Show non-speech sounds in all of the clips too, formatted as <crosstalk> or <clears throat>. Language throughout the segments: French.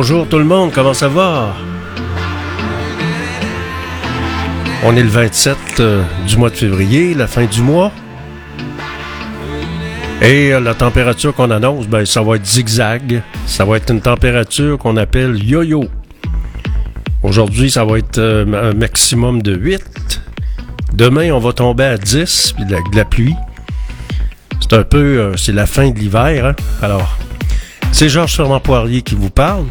Bonjour tout le monde, comment ça va? On est le 27 euh, du mois de février, la fin du mois. Et euh, la température qu'on annonce, ben, ça va être zigzag. Ça va être une température qu'on appelle yo-yo. Aujourd'hui, ça va être euh, un maximum de 8. Demain, on va tomber à 10, puis de la, pluie. C'est un peu, c'est la fin de l'hiver. Hein? Alors, c'est Georges Fernand Poirier qui vous parle.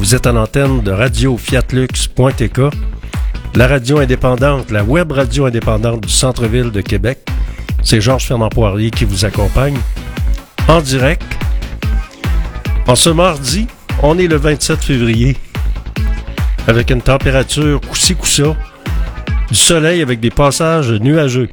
Vous êtes à l'antenne de radio fiatlux.tk, la radio indépendante, la web radio indépendante du centre-ville de Québec. C'est Georges Fernand Poirier qui vous accompagne en direct. En ce mardi, on est le 27 février avec une température coussi-coussa, du soleil avec des passages nuageux.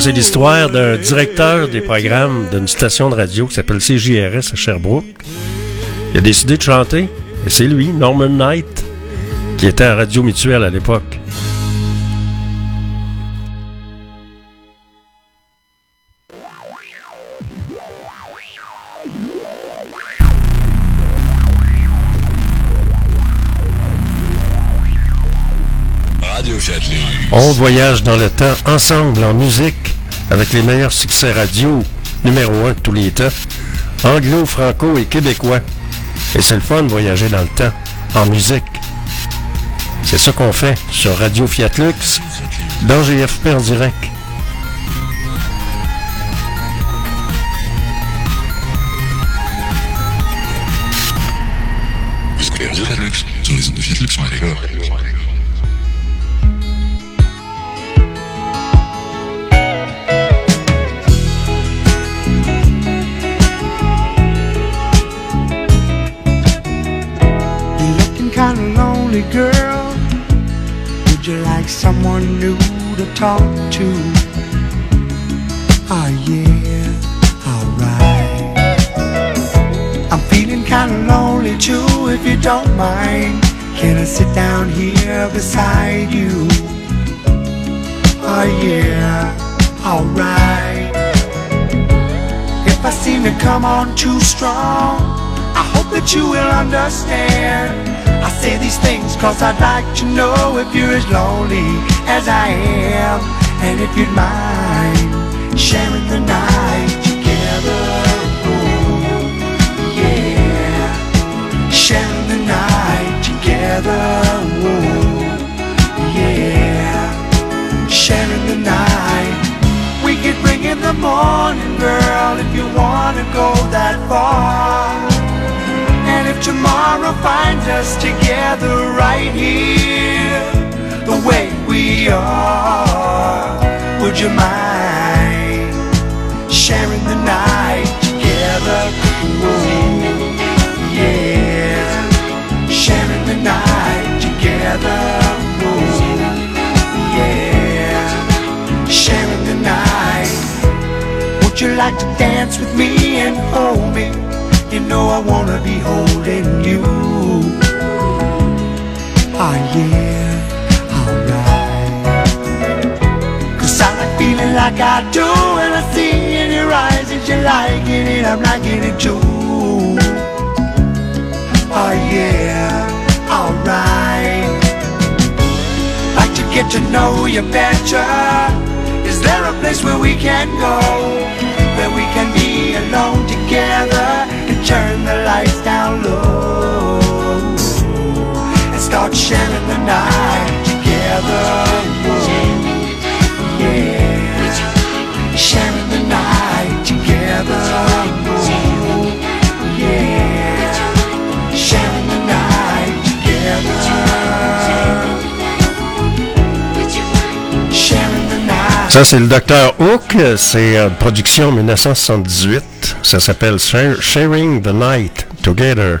C'est l'histoire d'un directeur des programmes d'une station de radio qui s'appelle CJRS à Sherbrooke. Il a décidé de chanter, et c'est lui, Norman Knight, qui était à Radio Mutuelle à l'époque. On voyage dans le temps ensemble en musique avec les meilleurs succès radio numéro un de tous les temps, anglo, franco et québécois. Et c'est le fun de voyager dans le temps en musique. C'est ça qu'on fait sur Radio Fiat Lux dans GFP en direct. Someone new to talk to? Oh yeah, alright. I'm feeling kinda lonely too, if you don't mind. Can I sit down here beside you? Oh yeah, alright. If I seem to come on too strong, I hope that you will understand. I say these things cause I'd like to know if you're as lonely as I am. And if you'd mind sharing the night together. Oh, yeah. Sharing the night together. Oh, yeah. Sharing the night. We could bring in the morning, girl, if you wanna go that far. If tomorrow finds us together right here, the way we are, would you mind sharing the night together? Ooh, yeah, sharing the night together. Yeah, sharing the night. Would you like to dance with me and hold me? You know I wanna be holding you. Oh yeah, alright. Cause I like feeling like I do when I see in your eyes that you're liking it, I'm liking it too. Oh yeah, alright. Like to get to know you better. Is there a place where we can go? Where we can be alone together and turn the lights down low and start sharing the night Ça, c'est le Dr. Hook. C'est une production 1978. Ça s'appelle Sharing the Night Together.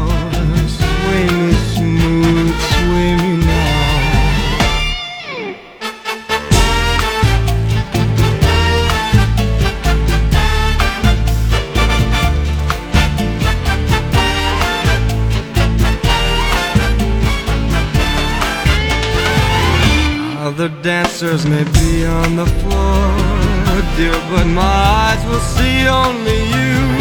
Other dancers may be on the floor, dear, but my eyes will see only you.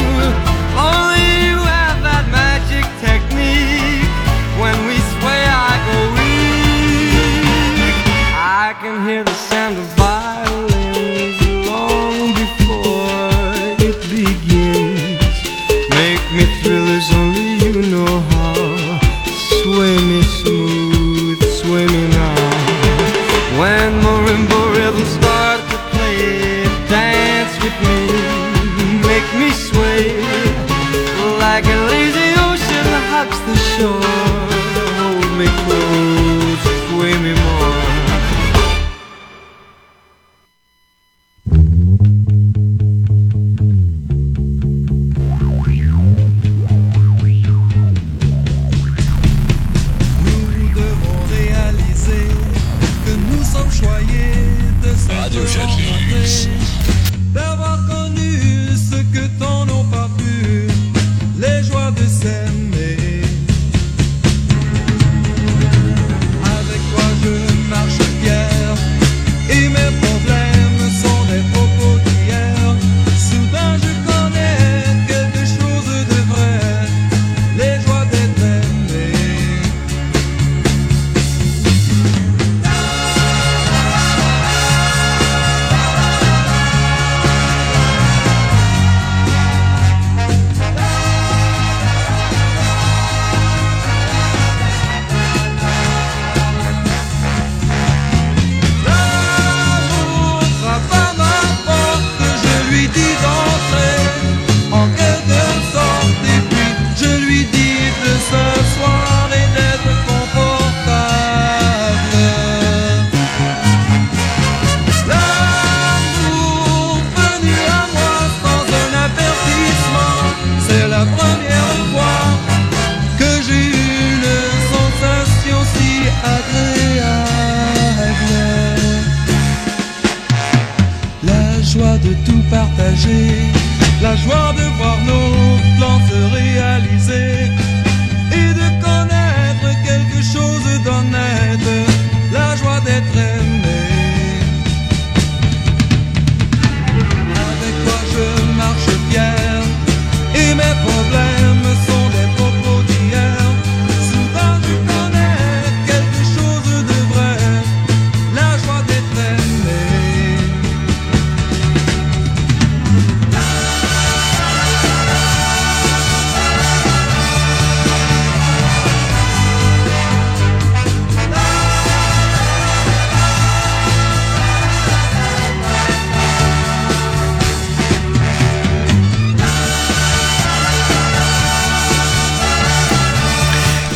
La joie de voir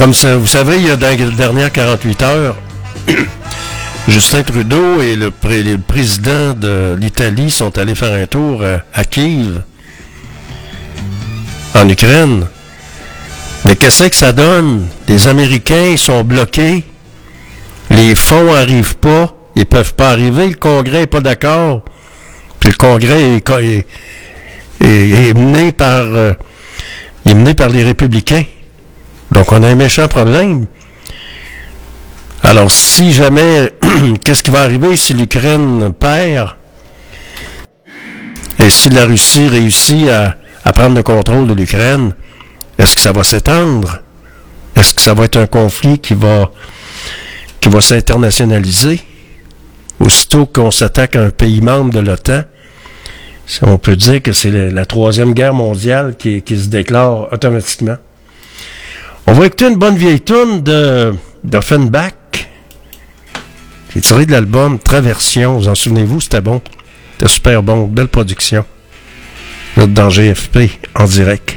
Vous savez, il y a dans les dernières 48 heures, <coughs> Justin Trudeau et le, pré- le président de l'Italie sont allés faire un tour à, à Kiev, en Ukraine. Mais qu'est-ce que ça donne? Les Américains sont bloqués. Les fonds n'arrivent pas. Ils peuvent pas arriver. Le Congrès n'est pas d'accord. Puis le Congrès est, euh, mené par les républicains. Donc, on a un méchant problème. Alors, si jamais, <clears throat> qu'est-ce qui va arriver si l'Ukraine perd? Et si la Russie réussit à, prendre le contrôle de l'Ukraine, est-ce que ça va s'étendre? Est-ce que ça va être un conflit qui va, qui va s'internationaliser? Aussitôt qu'on s'attaque à un pays membre de l'OTAN, on peut dire que c'est la, troisième guerre mondiale qui se déclare automatiquement. On va écouter une bonne vieille tune de d'Offenbach. J'ai tiré de l'album Traversion. Vous en souvenez-vous? C'était bon. C'était super bon. Belle production. Êtes dans GFP en direct.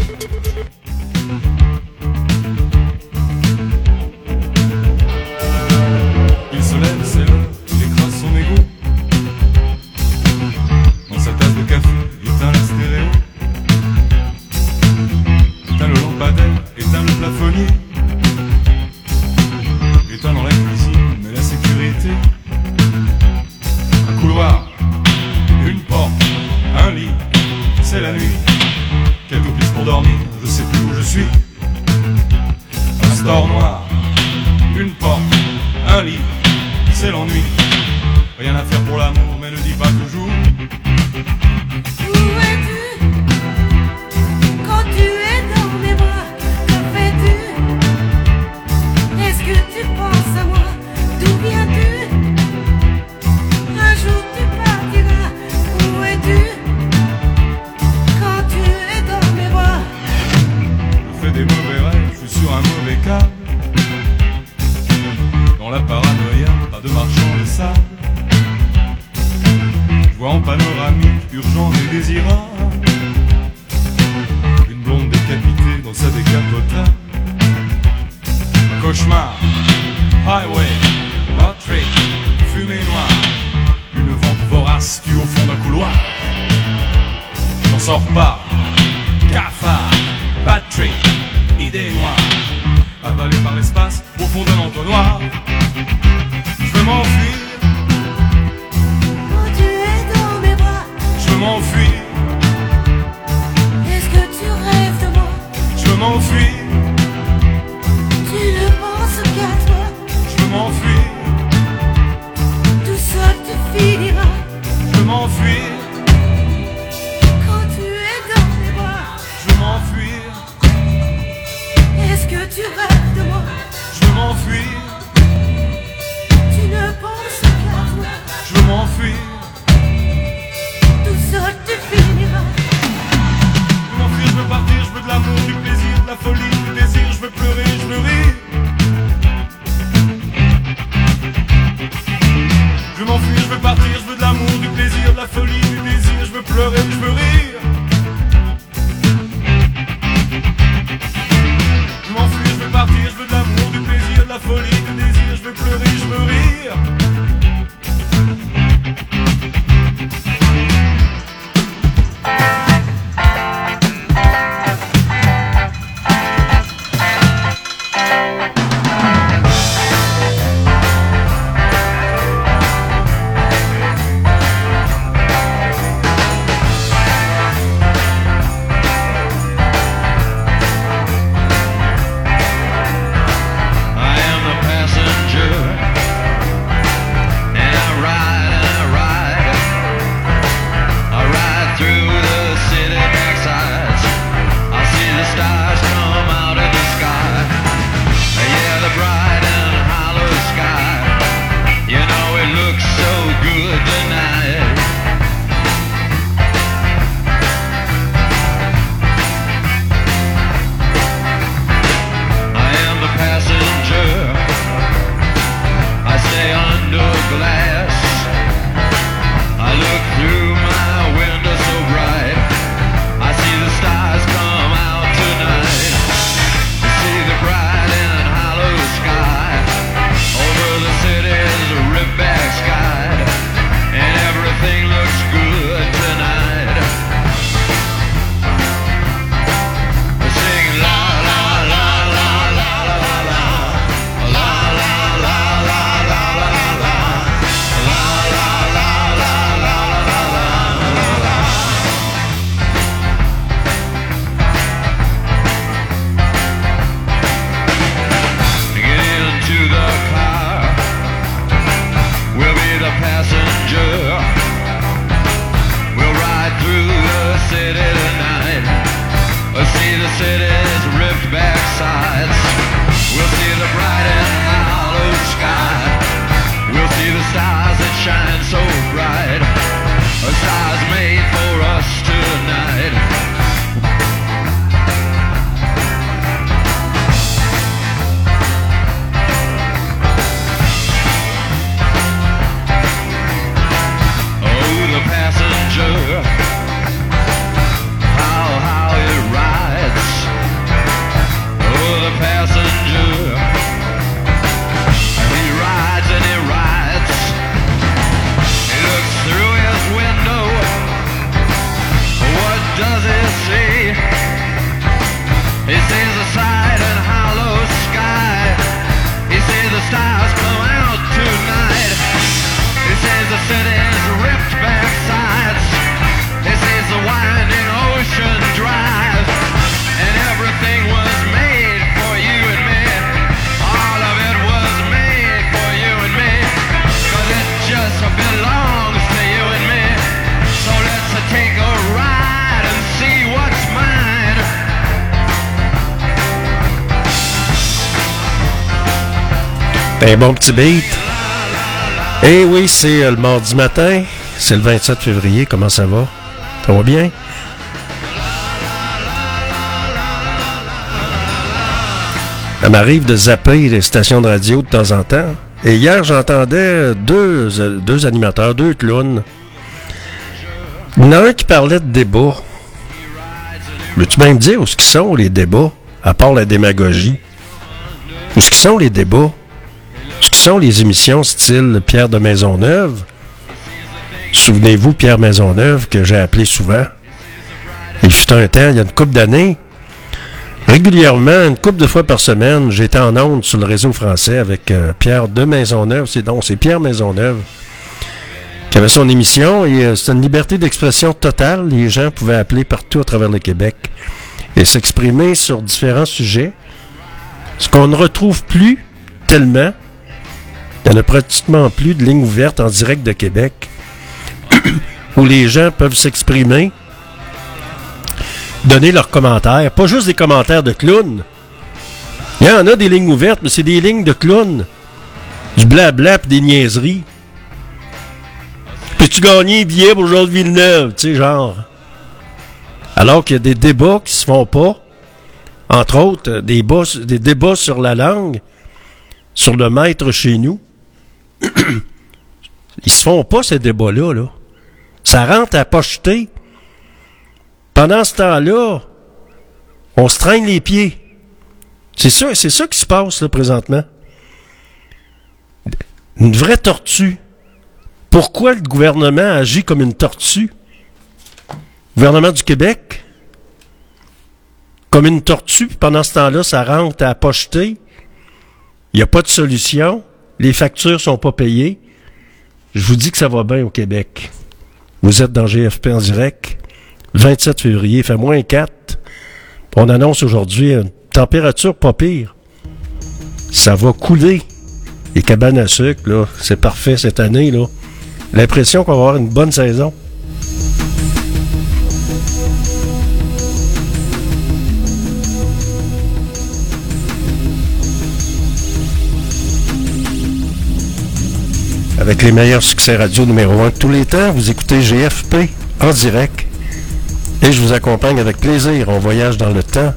Un bon petit beat. Eh oui, c'est euh, le mardi matin. C'est le 27 février. Comment ça va? Ça va bien? Ça m'arrive de zapper les stations de radio de temps en temps. Et hier, j'entendais deux, euh, deux animateurs, deux clowns. Il y en a un qui parlait de débats. Veux-tu bien me dire où ce qu'ils sont les débats, à part la démagogie? Où ce qu'ils sont les débats? Sont les émissions style Pierre de Maisonneuve. Souvenez-vous, Pierre Maisonneuve, que j'ai appelé souvent. Il fut un temps, il y a une couple d'années, régulièrement, une couple de fois par semaine, j'étais en onde sur le réseau français avec euh, Pierre de Maisonneuve. C'est donc, c'est Pierre Maisonneuve qui avait son émission et euh, c'est une liberté d'expression totale. Les gens pouvaient appeler partout à travers le Québec et s'exprimer sur différents sujets. Ce qu'on ne retrouve plus tellement. Il n'y en a pratiquement plus de lignes ouvertes en direct de Québec <coughs> où les gens peuvent s'exprimer, donner leurs commentaires. Pas juste des commentaires de clowns. Il y en a des lignes ouvertes, mais c'est des lignes de clowns. Du blabla pis des niaiseries. Peux-tu gagner un billet pour Jean de Villeneuve? Tu sais, genre? Alors qu'il y a des débats qui se font pas. Entre autres, euh, des, débats sur la langue, sur le maître chez nous. Ils se font pas, ces débats-là. Là. Ça rentre à pocheter. Pendant ce temps-là, on se traîne les pieds. C'est ça, c'est ça qui se passe là, présentement. Une vraie tortue. Pourquoi le gouvernement agit comme une tortue? Le gouvernement du Québec? Comme une tortue, pendant ce temps-là, ça rentre à pocheter. Il n'y a pas de solution. Les factures sont pas payées. Je vous dis que ça va bien au Québec. Vous êtes dans GFP en direct. 27 février, fait moins 4. On annonce aujourd'hui une température pas pire. Ça va couler. Les cabanes à sucre, là, c'est parfait cette année, là. L'impression qu'on va avoir une bonne saison. Avec les meilleurs succès radio numéro 1 de tous les temps, vous écoutez GFP en direct. Et je vous accompagne avec plaisir. On voyage dans le temps.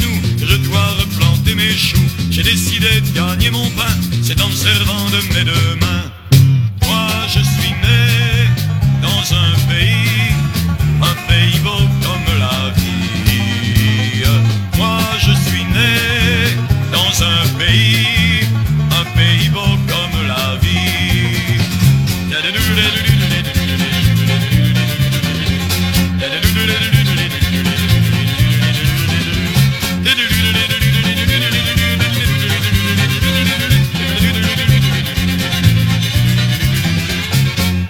Nous je dois replanter mes choux. J'ai décidé de gagner mon pain, c'est en me servant de mes deux mains. Moi je suis né dans un pays, un pays beau comme la vie. Moi je suis né dans un pays,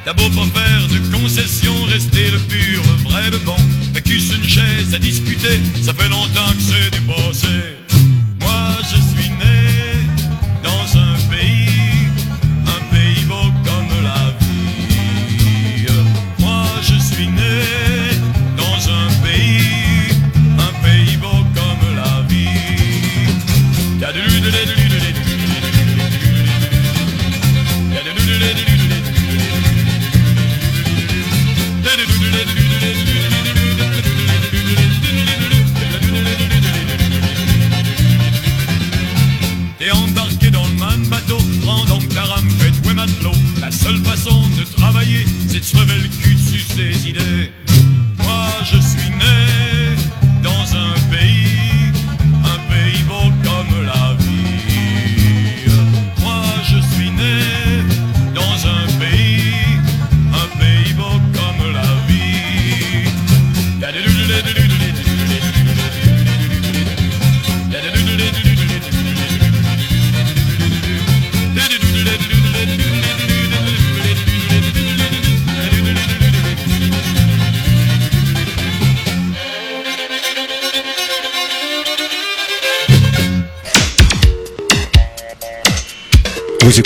T'as beau pas faire de concession, rester le pur vrai de bon. T'as qu'une chaise à discuter, ça fait longtemps que c'est dépassé. Ses idées.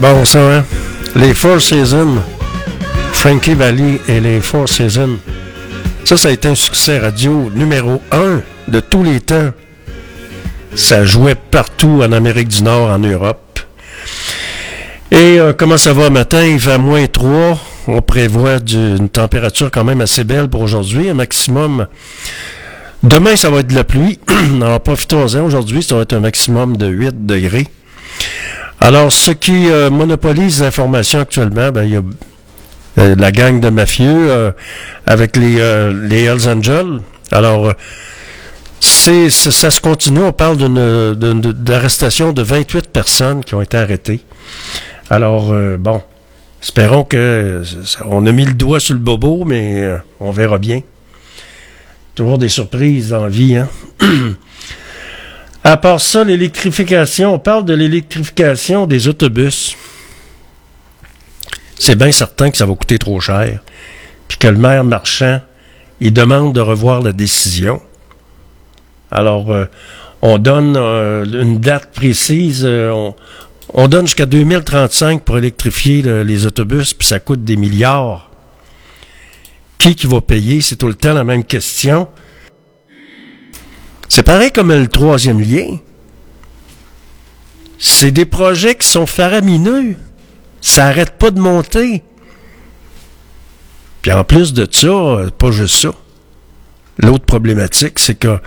Bon ça, hein? Les Four Seasons. Frankie Valli et les Four Seasons. Ça, ça a été un succès radio numéro un de tous les temps. Ça jouait partout en Amérique du Nord, en Europe. Et euh, comment ça va matin? Il fait moins 3. On prévoit une température quand même assez belle pour aujourd'hui, un maximum. Demain, ça va être de la pluie. <clears throat> Alors, profitons-en. Aujourd'hui, ça va être un maximum de 8 degrés. Alors, ce qui euh, monopolise l'information actuellement, ben, il y a euh, la gang de mafieux euh, avec les, euh, les Hells Angels. Alors, euh, c'est, ça se continue. On parle d'une, d'arrestation de 28 personnes qui ont été arrêtées. Alors, euh, bon, espérons que on a mis le doigt sur le bobo, mais on verra bien. Toujours des surprises dans la vie, hein? <clears throat> À part ça, l'électrification, on parle de l'électrification des autobus. C'est bien certain que ça va coûter trop cher. Puis que le maire marchand, il demande de revoir la décision. Alors, euh, on donne euh, une date précise. euh, on, on donne jusqu'à 2035 pour électrifier le- les autobus, puis ça coûte des milliards. Qui qui va payer? C'est tout le temps la même question. C'est pareil comme le troisième lien. C'est des projets qui sont faramineux. Ça arrête pas de monter. Puis en plus de ça, euh, pas juste ça. L'autre problématique, c'est que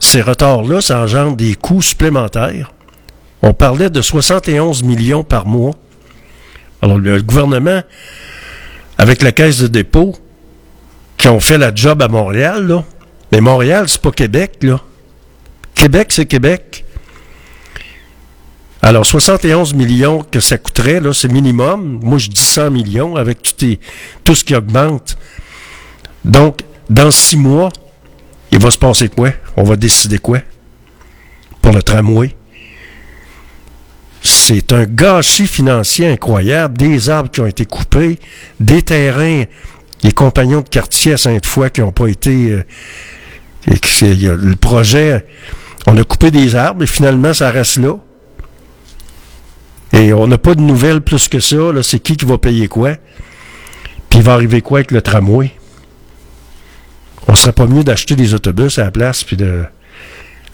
ces retards-là, ça engendre des coûts supplémentaires. On parlait de 71 millions par mois. Alors le gouvernement, avec la caisse de dépôt, qui ont fait la job à Montréal, là, mais Montréal, c'est pas Québec, là. Québec, c'est Québec. Alors, 71 millions que ça coûterait, là, c'est minimum. Moi, je dis 100 millions avec tout, ce qui augmente. Donc, dans six mois, il va se passer quoi? On va décider quoi? Pour le tramway. C'est un gâchis financier incroyable. Des arbres qui ont été coupés, des terrains, les compagnons de quartier à Sainte-Foy qui n'ont pas été... euh, le projet, on a coupé des arbres et finalement, ça reste là. Et on n'a pas de nouvelles plus que ça. C'est qui qui va payer quoi? Puis il va arriver quoi avec le tramway? On serait pas mieux d'acheter des autobus à la place, puis de.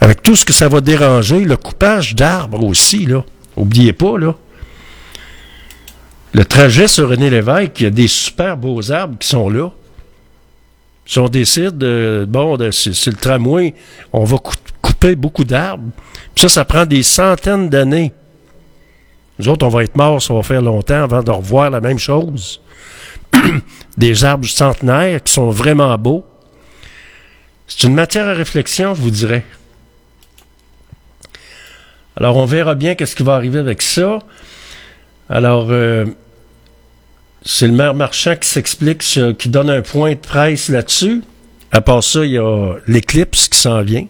Avec tout ce que ça va déranger, le coupage d'arbres aussi, là. Oubliez pas, là. Le trajet sur René Lévesque, il y a des super beaux arbres qui sont là. Si on décide, de, bon, c'est le tramway, on va beaucoup d'arbres. Ça, ça prend des centaines d'années. Nous autres, on va être morts, ça va faire longtemps avant de revoir la même chose. <clears throat> Des arbres centenaires qui sont vraiment beaux. C'est une matière à réflexion, je vous dirais. Alors, on verra bien qu'est-ce qui va arriver avec ça. Alors, euh, c'est le maire Marchand qui s'explique, qui donne un point de presse là-dessus. À part ça, il y a l'éclipse qui s'en vient.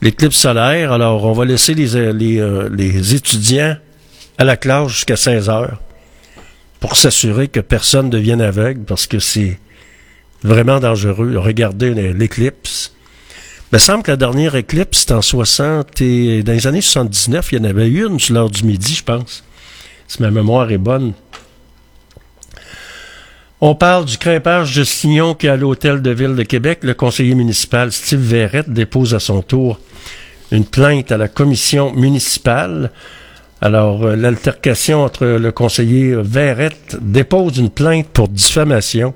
L'éclipse solaire. Alors, on va laisser les, euh, les, euh, les étudiants à la classe jusqu'à 16 heures pour s'assurer que personne ne devienne aveugle parce que c'est vraiment dangereux. Regardez l'éclipse. Il semble que la dernière éclipse, c'était en 60 et dans les années 79, il y en avait une sur l'heure du midi, je pense. Si ma mémoire est bonne. On parle du crépage de Signon qui est à l'hôtel de ville de Québec. Le conseiller municipal Steve Verrette dépose à son tour une plainte à la commission municipale. Alors, euh, l'altercation entre le conseiller Verrette dépose une plainte pour diffamation.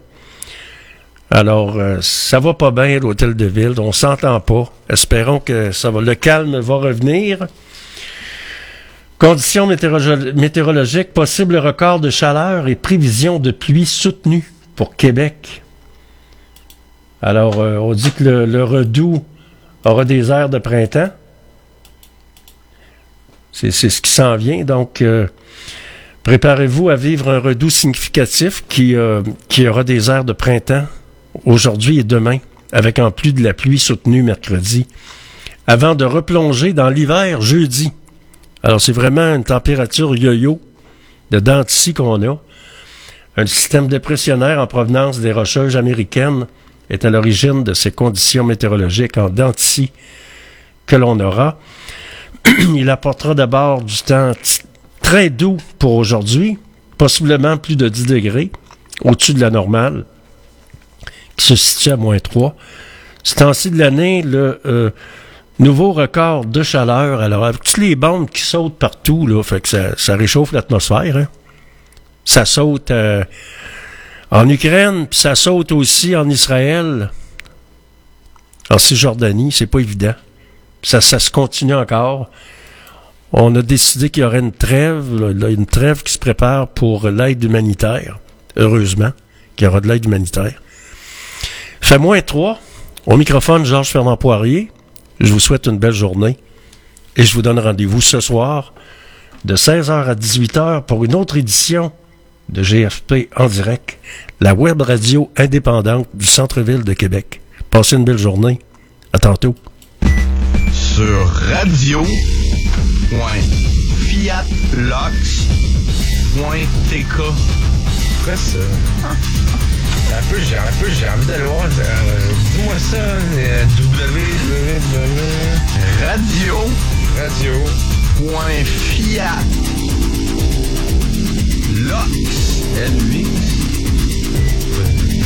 Alors, euh, ça va pas bien, l'hôtel de ville. On s'entend pas. Espérons que ça va. Le calme va revenir. Conditions météorolo- météorologiques, possible record de chaleur et prévision de pluie soutenue pour Québec. Alors, euh, on dit que le, le redout aura des airs de printemps. C'est ce qui s'en vient. Donc, euh, préparez-vous à vivre un redout significatif qui, euh, qui aura des airs de printemps aujourd'hui et demain, avec en plus de la pluie soutenue mercredi, avant de replonger dans l'hiver jeudi. Alors, c'est vraiment une température yo-yo de dents de scie qu'on a. Un système dépressionnaire en provenance des rocheuses américaines est à l'origine de ces conditions météorologiques en dents de scie que l'on aura. <clears throat> Il apportera d'abord du temps très doux pour aujourd'hui, possiblement plus de 10 degrés, au-dessus de la normale, qui se situe à moins 3. Ce temps-ci de l'année, le euh, nouveau record de chaleur, alors avec toutes les bandes qui sautent partout, là, fait que ça, réchauffe l'atmosphère. hein. Ça saute euh, en Ukraine, puis ça saute aussi en Israël, en Cisjordanie, c'est pas évident. Ça, ça se continue encore. On a décidé qu'il y aurait une trêve, là, une trêve qui se prépare pour l'aide humanitaire. Heureusement qu'il y aura de l'aide humanitaire. Fait moins 3. Au microphone, Georges Fernand Poirier. Je vous souhaite une belle journée. Et je vous donne rendez-vous ce soir de 16h à 18h pour une autre édition de GFP en direct, la web radio indépendante du centre-ville de Québec. Passez une belle journée. À tantôt. sur radio.fiatlox.tk. Quoi ça? Un peu, j'ai un peu, j'ai envie d'aller euh, voir. Dis-moi ça. www. Radio. Radio. Point Fiat. Lox. LV.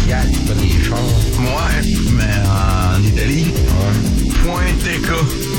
Fiat, pas des chars. Ouais, mais en Italie. Ouais. Point TK.